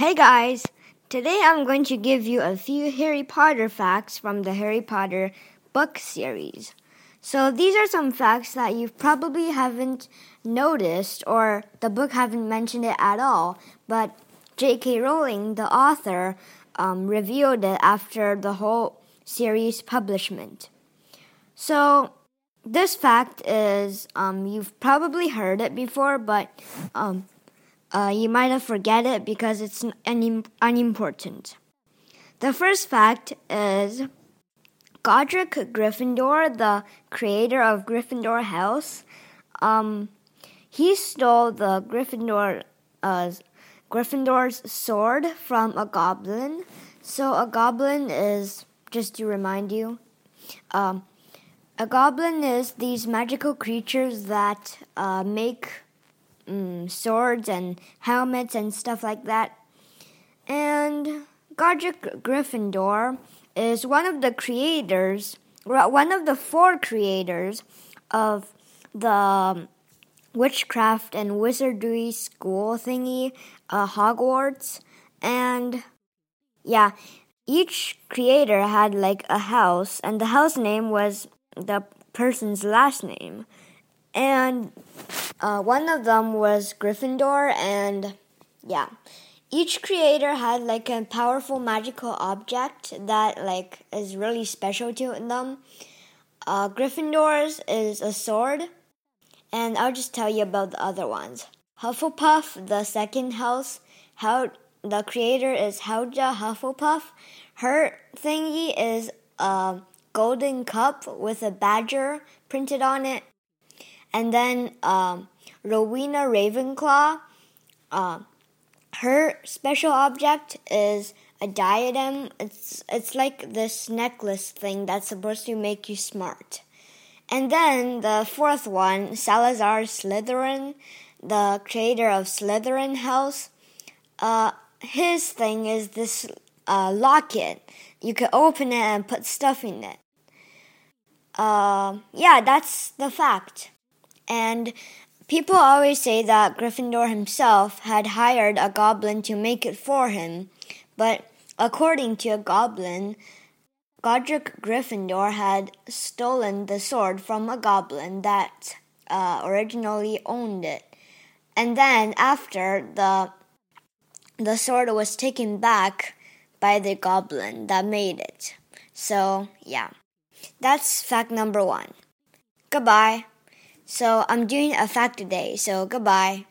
Hey guys! Today I'm going to give you a few Harry Potter facts from the Harry Potter book series. So these are some facts that you probably haven't noticed or the book haven't mentioned it at all, but J.K. Rowling, the author, um, revealed it after the whole series publishment. So this fact is um, you've probably heard it before, but um, uh, you might have forget it because it's un- unimportant. The first fact is Godric Gryffindor, the creator of Gryffindor House, um, he stole the Gryffindor uh, Gryffindor's sword from a goblin. So a goblin is just to remind you, um, a goblin is these magical creatures that uh, make um, swords and helmets and stuff like that. And Godric Gryffindor is one of the creators, one of the four creators of the witchcraft and wizardry school thingy, uh, Hogwarts. And yeah, each creator had like a house, and the house name was the person's last name. And uh, one of them was Gryffindor, and yeah, each creator had like a powerful magical object that like is really special to them. Uh, Gryffindor's is a sword, and I'll just tell you about the other ones. Hufflepuff, the second house, how the creator is Helga Hufflepuff. Her thingy is a golden cup with a badger printed on it. And then um, Rowena Ravenclaw, uh, her special object is a diadem. It's it's like this necklace thing that's supposed to make you smart. And then the fourth one, Salazar Slytherin, the creator of Slytherin House. Uh, his thing is this uh, locket. You can open it and put stuff in it. Uh, yeah, that's the fact. And people always say that Gryffindor himself had hired a goblin to make it for him, but according to a goblin, Godric Gryffindor had stolen the sword from a goblin that uh, originally owned it. And then after the the sword was taken back by the goblin that made it. So, yeah. That's fact number 1. Goodbye. So I'm doing a fact today, so goodbye.